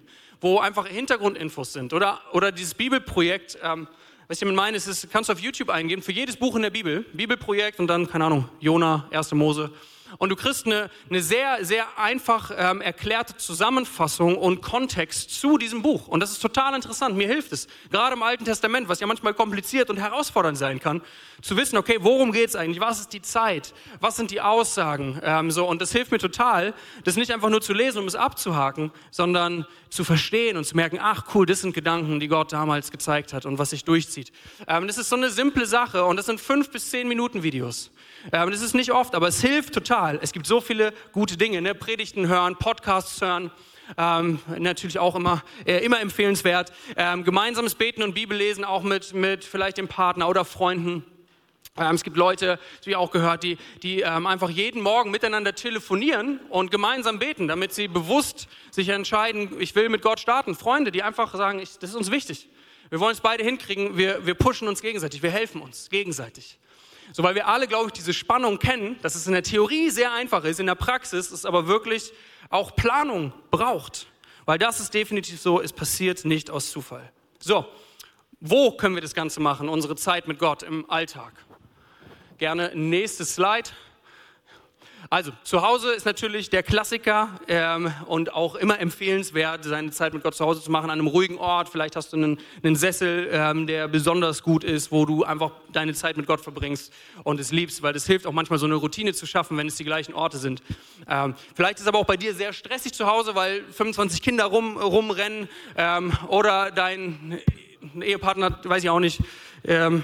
wo einfach Hintergrundinfos sind. Oder, oder dieses Bibelprojekt, ähm, was ich damit meine, ist, kannst du auf YouTube eingeben, für jedes Buch in der Bibel, Bibelprojekt und dann, keine Ahnung, Jona, 1. Mose, und du kriegst eine, eine sehr, sehr einfach ähm, erklärte Zusammenfassung und Kontext zu diesem Buch. Und das ist total interessant. Mir hilft es, gerade im Alten Testament, was ja manchmal kompliziert und herausfordernd sein kann, zu wissen, okay, worum geht es eigentlich? Was ist die Zeit? Was sind die Aussagen? Ähm, so, und das hilft mir total, das nicht einfach nur zu lesen, um es abzuhaken, sondern zu verstehen und zu merken, ach cool, das sind Gedanken, die Gott damals gezeigt hat und was sich durchzieht. Ähm, das ist so eine simple Sache und das sind fünf bis zehn Minuten Videos. Ähm, das ist nicht oft, aber es hilft total. Es gibt so viele gute Dinge, ne? Predigten hören, Podcasts hören. Ähm, natürlich auch immer, äh, immer empfehlenswert. Ähm, gemeinsames Beten und Bibellesen auch mit, mit vielleicht dem Partner oder Freunden. Ähm, es gibt Leute, wie auch gehört, die, die ähm, einfach jeden Morgen miteinander telefonieren und gemeinsam beten, damit sie bewusst sich entscheiden, ich will mit Gott starten. Freunde, die einfach sagen, ich, das ist uns wichtig. Wir wollen es beide hinkriegen, wir, wir pushen uns gegenseitig, wir helfen uns gegenseitig. So, weil wir alle, glaube ich, diese Spannung kennen, dass es in der Theorie sehr einfach ist, in der Praxis es aber wirklich auch Planung braucht. Weil das ist definitiv so, es passiert nicht aus Zufall. So, wo können wir das Ganze machen, unsere Zeit mit Gott im Alltag? Gerne nächstes Slide. Also, zu Hause ist natürlich der Klassiker ähm, und auch immer empfehlenswert, seine Zeit mit Gott zu Hause zu machen, an einem ruhigen Ort. Vielleicht hast du einen, einen Sessel, ähm, der besonders gut ist, wo du einfach deine Zeit mit Gott verbringst und es liebst, weil das hilft auch manchmal so eine Routine zu schaffen, wenn es die gleichen Orte sind. Ähm, vielleicht ist aber auch bei dir sehr stressig zu Hause, weil 25 Kinder rum, rumrennen ähm, oder dein Ehepartner, weiß ich auch nicht, ähm,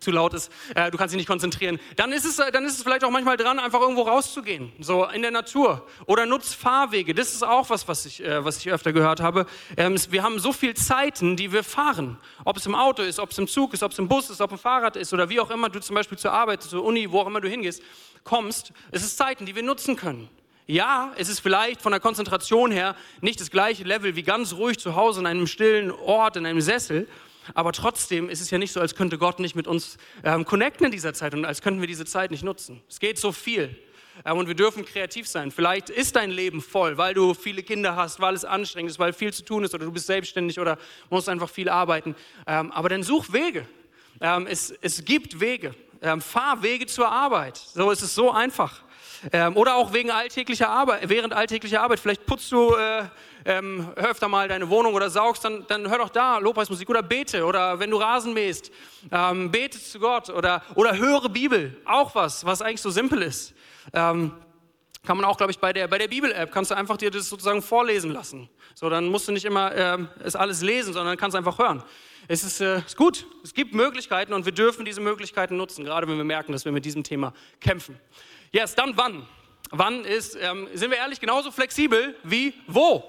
zu laut ist, äh, du kannst dich nicht konzentrieren, dann ist, es, äh, dann ist es vielleicht auch manchmal dran, einfach irgendwo rauszugehen, so in der Natur. Oder nutzt Fahrwege, das ist auch was, was ich, äh, was ich öfter gehört habe. Ähm, wir haben so viele Zeiten, die wir fahren. Ob es im Auto ist, ob es im Zug ist, ob es im Bus ist, ob es im Fahrrad ist oder wie auch immer du zum Beispiel zur Arbeit, zur Uni, wo auch immer du hingehst, kommst. Es ist Zeiten, die wir nutzen können. Ja, es ist vielleicht von der Konzentration her nicht das gleiche Level wie ganz ruhig zu Hause in einem stillen Ort, in einem Sessel, aber trotzdem ist es ja nicht so, als könnte Gott nicht mit uns ähm, connecten in dieser Zeit und als könnten wir diese Zeit nicht nutzen. Es geht so viel. Ähm, und wir dürfen kreativ sein. Vielleicht ist dein Leben voll, weil du viele Kinder hast, weil es anstrengend ist, weil viel zu tun ist oder du bist selbstständig oder musst einfach viel arbeiten. Ähm, aber dann such Wege. Ähm, es, es gibt Wege. Ähm, fahr Wege zur Arbeit. So ist es so einfach. Ähm, oder auch wegen alltäglicher Arbeit, während alltäglicher Arbeit. Vielleicht putzt du äh, ähm, öfter mal deine Wohnung oder saugst, dann, dann hör doch da Lobpreismusik oder bete. Oder wenn du Rasen mähst, ähm, bete zu Gott. Oder, oder höre Bibel. Auch was, was eigentlich so simpel ist. Ähm, kann man auch, glaube ich, bei der, bei der Bibel-App, kannst du einfach dir das sozusagen vorlesen lassen. So, dann musst du nicht immer ähm, es alles lesen, sondern kannst einfach hören. Es ist, äh, ist gut, es gibt Möglichkeiten und wir dürfen diese Möglichkeiten nutzen, gerade wenn wir merken, dass wir mit diesem Thema kämpfen. Yes, dann wann? Wann ist, ähm, sind wir ehrlich, genauso flexibel wie wo?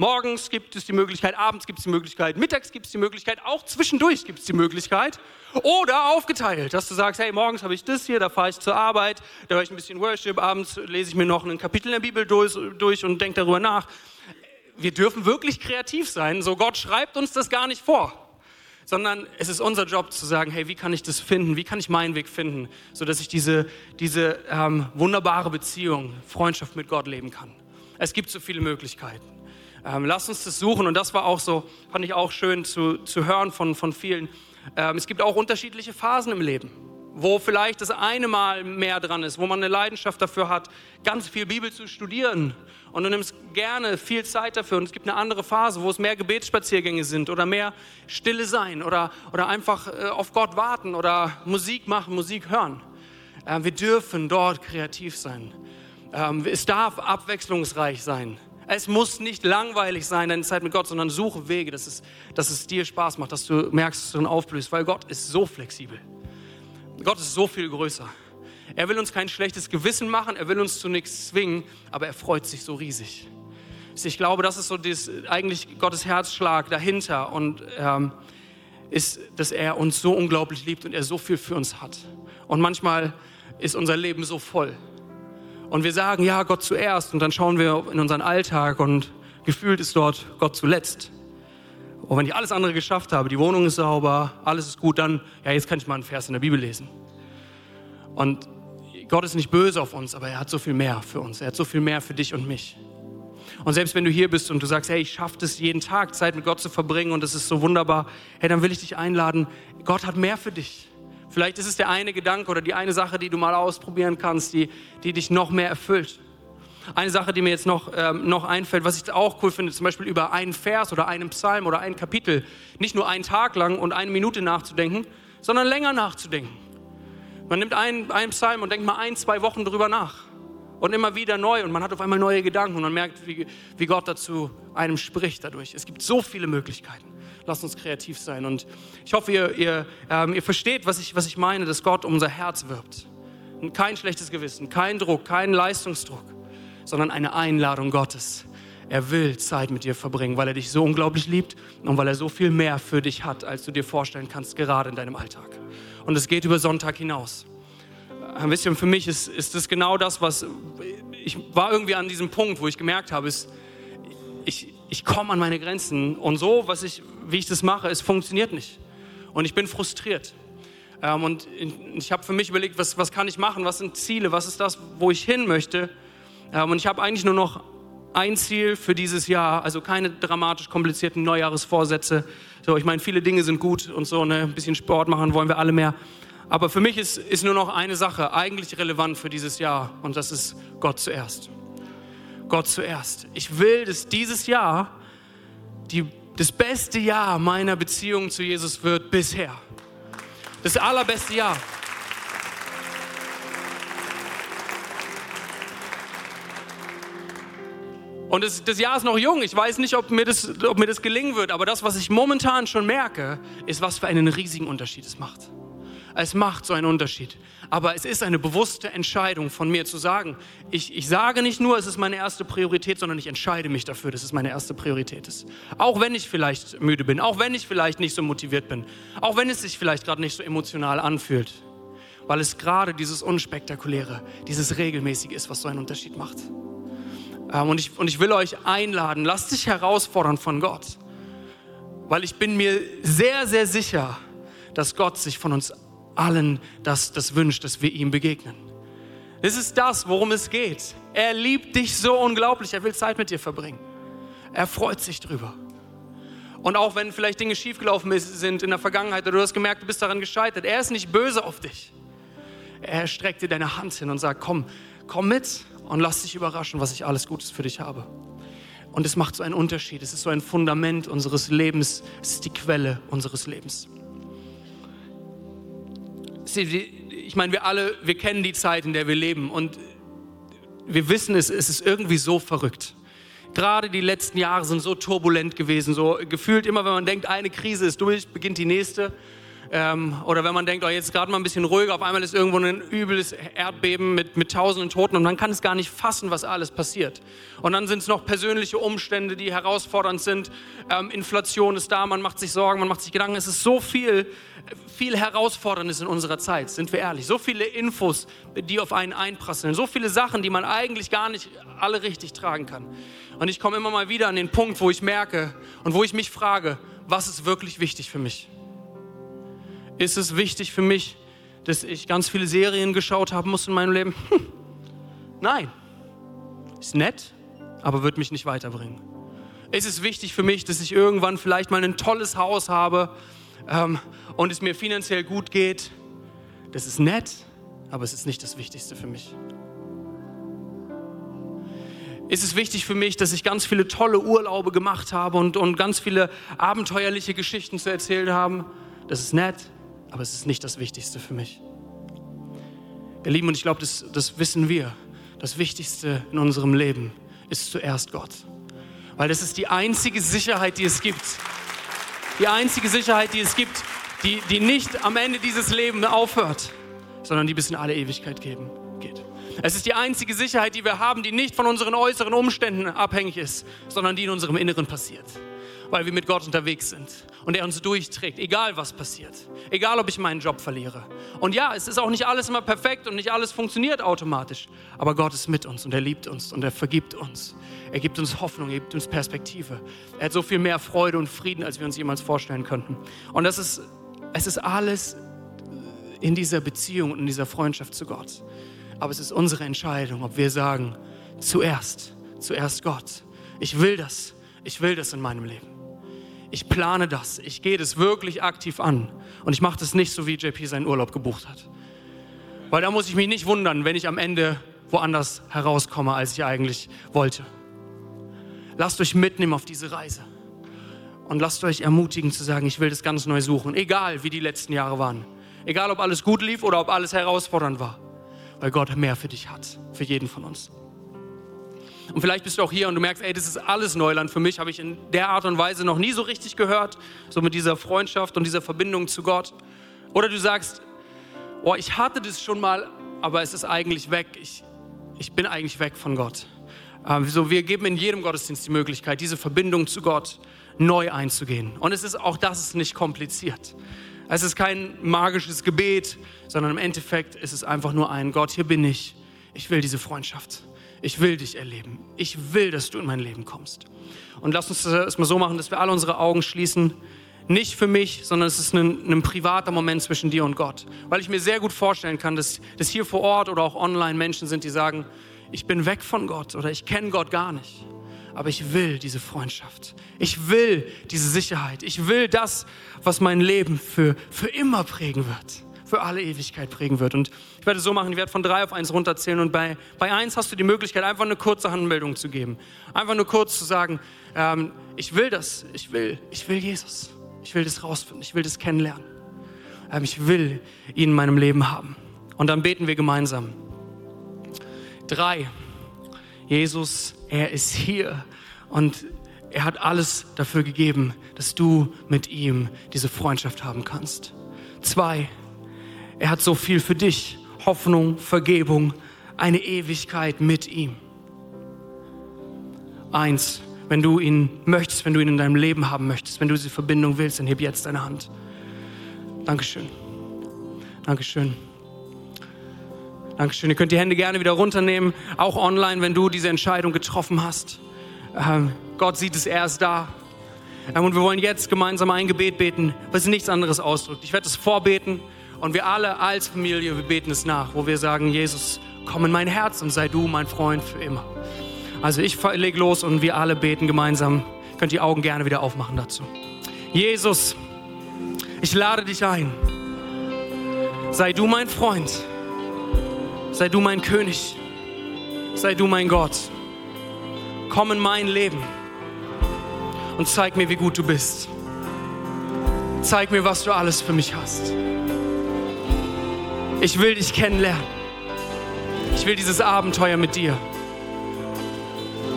Morgens gibt es die Möglichkeit, abends gibt es die Möglichkeit, mittags gibt es die Möglichkeit, auch zwischendurch gibt es die Möglichkeit. Oder aufgeteilt, dass du sagst, hey, morgens habe ich das hier, da fahre ich zur Arbeit, da höre ich ein bisschen Worship, abends lese ich mir noch ein Kapitel in der Bibel durch, durch und denke darüber nach. Wir dürfen wirklich kreativ sein, so Gott schreibt uns das gar nicht vor sondern es ist unser Job zu sagen, hey, wie kann ich das finden? Wie kann ich meinen Weg finden, sodass ich diese, diese ähm, wunderbare Beziehung, Freundschaft mit Gott leben kann? Es gibt so viele Möglichkeiten. Ähm, lass uns das suchen und das war auch so, fand ich auch schön zu, zu hören von, von vielen. Ähm, es gibt auch unterschiedliche Phasen im Leben wo vielleicht das eine Mal mehr dran ist, wo man eine Leidenschaft dafür hat, ganz viel Bibel zu studieren und du nimmst gerne viel Zeit dafür und es gibt eine andere Phase, wo es mehr Gebetsspaziergänge sind oder mehr Stille sein oder, oder einfach äh, auf Gott warten oder Musik machen, Musik hören. Äh, wir dürfen dort kreativ sein. Ähm, es darf abwechslungsreich sein. Es muss nicht langweilig sein, deine Zeit mit Gott, sondern suche Wege, dass es, dass es dir Spaß macht, dass du merkst, dass du dann aufblühst, weil Gott ist so flexibel. Gott ist so viel größer. Er will uns kein schlechtes Gewissen machen, er will uns zu nichts zwingen, aber er freut sich so riesig. Ich glaube, das ist so das, eigentlich Gottes Herzschlag dahinter und ähm, ist, dass er uns so unglaublich liebt und er so viel für uns hat. Und manchmal ist unser Leben so voll. Und wir sagen, ja, Gott zuerst und dann schauen wir in unseren Alltag und gefühlt ist dort Gott zuletzt. Und wenn ich alles andere geschafft habe, die Wohnung ist sauber, alles ist gut, dann, ja, jetzt kann ich mal einen Vers in der Bibel lesen. Und Gott ist nicht böse auf uns, aber er hat so viel mehr für uns. Er hat so viel mehr für dich und mich. Und selbst wenn du hier bist und du sagst, hey, ich schaffe es jeden Tag, Zeit mit Gott zu verbringen und es ist so wunderbar, hey, dann will ich dich einladen. Gott hat mehr für dich. Vielleicht ist es der eine Gedanke oder die eine Sache, die du mal ausprobieren kannst, die, die dich noch mehr erfüllt. Eine Sache, die mir jetzt noch, ähm, noch einfällt, was ich auch cool finde, zum Beispiel über einen Vers oder einen Psalm oder ein Kapitel, nicht nur einen Tag lang und eine Minute nachzudenken, sondern länger nachzudenken. Man nimmt einen, einen Psalm und denkt mal ein, zwei Wochen drüber nach. Und immer wieder neu und man hat auf einmal neue Gedanken und man merkt, wie, wie Gott dazu einem spricht dadurch. Es gibt so viele Möglichkeiten. Lasst uns kreativ sein. Und ich hoffe, ihr, ihr, ähm, ihr versteht, was ich, was ich meine, dass Gott um unser Herz wirbt. kein schlechtes Gewissen, kein Druck, kein Leistungsdruck sondern eine Einladung Gottes. Er will Zeit mit dir verbringen, weil er dich so unglaublich liebt und weil er so viel mehr für dich hat, als du dir vorstellen kannst, gerade in deinem Alltag. Und es geht über Sonntag hinaus. Ein bisschen für mich ist, ist das genau das, was ich war irgendwie an diesem Punkt, wo ich gemerkt habe, ist, ich, ich komme an meine Grenzen und so, was ich, wie ich das mache, es funktioniert nicht. Und ich bin frustriert. Ähm, und ich habe für mich überlegt, was, was kann ich machen, was sind Ziele, was ist das, wo ich hin möchte. Ähm, und ich habe eigentlich nur noch ein Ziel für dieses Jahr, also keine dramatisch komplizierten Neujahresvorsätze. So, ich meine, viele Dinge sind gut und so, ne? ein bisschen Sport machen wollen wir alle mehr. Aber für mich ist, ist nur noch eine Sache eigentlich relevant für dieses Jahr und das ist Gott zuerst. Gott zuerst. Ich will, dass dieses Jahr die, das beste Jahr meiner Beziehung zu Jesus wird bisher. Das allerbeste Jahr. Und das, das, Jahr ist noch jung. Ich weiß nicht, ob mir, das, ob mir das gelingen wird. Aber das, was ich momentan schon merke, ist, was für einen riesigen Unterschied es macht. Es macht so einen Unterschied. Aber es ist eine bewusste Entscheidung von mir zu sagen, ich, ich sage nicht nur, es ist meine erste Priorität, sondern ich entscheide mich dafür, dass es meine erste Priorität ist. Auch wenn ich vielleicht müde bin, auch wenn ich vielleicht nicht so motiviert bin, auch wenn es sich vielleicht gerade nicht so emotional anfühlt. Weil es gerade dieses Unspektakuläre, dieses Regelmäßige ist, was so einen Unterschied macht. Ähm, und, ich, und ich will euch einladen, lasst dich herausfordern von Gott. Weil ich bin mir sehr, sehr sicher, dass Gott sich von uns allen das, das wünscht, dass wir ihm begegnen. Es ist das, worum es geht. Er liebt dich so unglaublich. Er will Zeit mit dir verbringen. Er freut sich drüber. Und auch wenn vielleicht Dinge schiefgelaufen sind in der Vergangenheit oder du hast gemerkt, du bist daran gescheitert, er ist nicht böse auf dich. Er streckt dir deine Hand hin und sagt, komm, komm mit und lass dich überraschen, was ich alles Gutes für dich habe. Und es macht so einen Unterschied. Es ist so ein Fundament unseres Lebens. Es ist die Quelle unseres Lebens. Ich meine, wir alle, wir kennen die Zeit, in der wir leben und wir wissen es, es ist irgendwie so verrückt. Gerade die letzten Jahre sind so turbulent gewesen, so gefühlt immer, wenn man denkt, eine Krise ist durch, beginnt die nächste. Ähm, oder wenn man denkt, oh, jetzt gerade mal ein bisschen ruhiger, auf einmal ist irgendwo ein übles Erdbeben mit, mit tausenden Toten und man kann es gar nicht fassen, was alles passiert. Und dann sind es noch persönliche Umstände, die herausfordernd sind. Ähm, Inflation ist da, man macht sich Sorgen, man macht sich Gedanken. Es ist so viel, viel Herausforderndes in unserer Zeit, sind wir ehrlich. So viele Infos, die auf einen einprasseln. So viele Sachen, die man eigentlich gar nicht alle richtig tragen kann. Und ich komme immer mal wieder an den Punkt, wo ich merke und wo ich mich frage, was ist wirklich wichtig für mich? Ist es wichtig für mich, dass ich ganz viele Serien geschaut haben muss in meinem Leben? Hm. Nein. Ist nett, aber wird mich nicht weiterbringen. Ist es wichtig für mich, dass ich irgendwann vielleicht mal ein tolles Haus habe ähm, und es mir finanziell gut geht? Das ist nett, aber es ist nicht das Wichtigste für mich. Ist es wichtig für mich, dass ich ganz viele tolle Urlaube gemacht habe und, und ganz viele abenteuerliche Geschichten zu erzählen habe? Das ist nett, aber es ist nicht das Wichtigste für mich. Ihr Lieben, und ich glaube, das, das wissen wir. Das Wichtigste in unserem Leben ist zuerst Gott. Weil das ist die einzige Sicherheit, die es gibt. Die einzige Sicherheit, die es gibt, die, die nicht am Ende dieses Lebens aufhört, sondern die bis in alle Ewigkeit geben, geht. Es ist die einzige Sicherheit, die wir haben, die nicht von unseren äußeren Umständen abhängig ist, sondern die in unserem Inneren passiert weil wir mit Gott unterwegs sind und er uns durchträgt, egal was passiert, egal ob ich meinen Job verliere. Und ja, es ist auch nicht alles immer perfekt und nicht alles funktioniert automatisch, aber Gott ist mit uns und er liebt uns und er vergibt uns. Er gibt uns Hoffnung, er gibt uns Perspektive. Er hat so viel mehr Freude und Frieden, als wir uns jemals vorstellen könnten. Und das ist, es ist alles in dieser Beziehung und in dieser Freundschaft zu Gott. Aber es ist unsere Entscheidung, ob wir sagen, zuerst, zuerst Gott. Ich will das. Ich will das in meinem Leben ich plane das, ich gehe das wirklich aktiv an und ich mache das nicht so, wie JP seinen Urlaub gebucht hat. Weil da muss ich mich nicht wundern, wenn ich am Ende woanders herauskomme, als ich eigentlich wollte. Lasst euch mitnehmen auf diese Reise und lasst euch ermutigen zu sagen, ich will das ganz neu suchen, egal wie die letzten Jahre waren. Egal ob alles gut lief oder ob alles herausfordernd war, weil Gott mehr für dich hat, für jeden von uns. Und vielleicht bist du auch hier und du merkst, ey, das ist alles Neuland für mich, habe ich in der Art und Weise noch nie so richtig gehört, so mit dieser Freundschaft und dieser Verbindung zu Gott. Oder du sagst, oh, ich hatte das schon mal, aber es ist eigentlich weg. Ich, ich bin eigentlich weg von Gott. Ähm, so, wir geben in jedem Gottesdienst die Möglichkeit, diese Verbindung zu Gott neu einzugehen. Und es ist auch das ist nicht kompliziert. Es ist kein magisches Gebet, sondern im Endeffekt ist es einfach nur ein Gott, hier bin ich. Ich will diese Freundschaft. Ich will dich erleben. Ich will, dass du in mein Leben kommst. Und lass uns das mal so machen, dass wir alle unsere Augen schließen. Nicht für mich, sondern es ist ein, ein privater Moment zwischen dir und Gott. Weil ich mir sehr gut vorstellen kann, dass, dass hier vor Ort oder auch online Menschen sind, die sagen, ich bin weg von Gott oder ich kenne Gott gar nicht. Aber ich will diese Freundschaft. Ich will diese Sicherheit. Ich will das, was mein Leben für, für immer prägen wird für alle Ewigkeit prägen wird. Und werde es so machen, ich werde von drei auf eins runterzählen und bei, bei eins hast du die Möglichkeit, einfach eine kurze Handmeldung zu geben. Einfach nur kurz zu sagen, ähm, ich will das, ich will, ich will Jesus. Ich will das rausfinden, ich will das kennenlernen. Ähm, ich will ihn in meinem Leben haben. Und dann beten wir gemeinsam. Drei. Jesus, er ist hier und er hat alles dafür gegeben, dass du mit ihm diese Freundschaft haben kannst. Zwei, er hat so viel für dich. Hoffnung, Vergebung, eine Ewigkeit mit ihm. Eins, wenn du ihn möchtest, wenn du ihn in deinem Leben haben möchtest, wenn du diese Verbindung willst, dann heb jetzt deine Hand. Dankeschön. Dankeschön. Dankeschön. Ihr könnt die Hände gerne wieder runternehmen, auch online, wenn du diese Entscheidung getroffen hast. Ähm, Gott sieht es, er ist da. Ähm, und wir wollen jetzt gemeinsam ein Gebet beten, was nichts anderes ausdrückt. Ich werde es vorbeten und wir alle als Familie, wir beten es nach, wo wir sagen, Jesus, komm in mein Herz und sei du mein Freund für immer. Also ich lege los und wir alle beten gemeinsam. Könnt die Augen gerne wieder aufmachen dazu. Jesus, ich lade dich ein. Sei du mein Freund. Sei du mein König. Sei du mein Gott. Komm in mein Leben und zeig mir, wie gut du bist. Zeig mir, was du alles für mich hast. Ich will dich kennenlernen. Ich will dieses Abenteuer mit dir.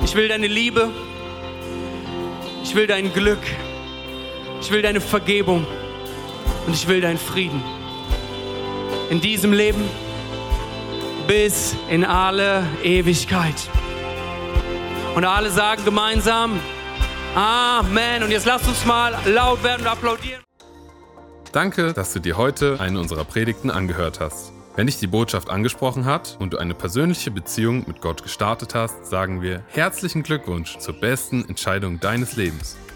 Ich will deine Liebe. Ich will dein Glück. Ich will deine Vergebung. Und ich will deinen Frieden. In diesem Leben bis in alle Ewigkeit. Und alle sagen gemeinsam, Amen. Und jetzt lasst uns mal laut werden und applaudieren. Danke, dass du dir heute eine unserer Predigten angehört hast. Wenn dich die Botschaft angesprochen hat und du eine persönliche Beziehung mit Gott gestartet hast, sagen wir herzlichen Glückwunsch zur besten Entscheidung deines Lebens.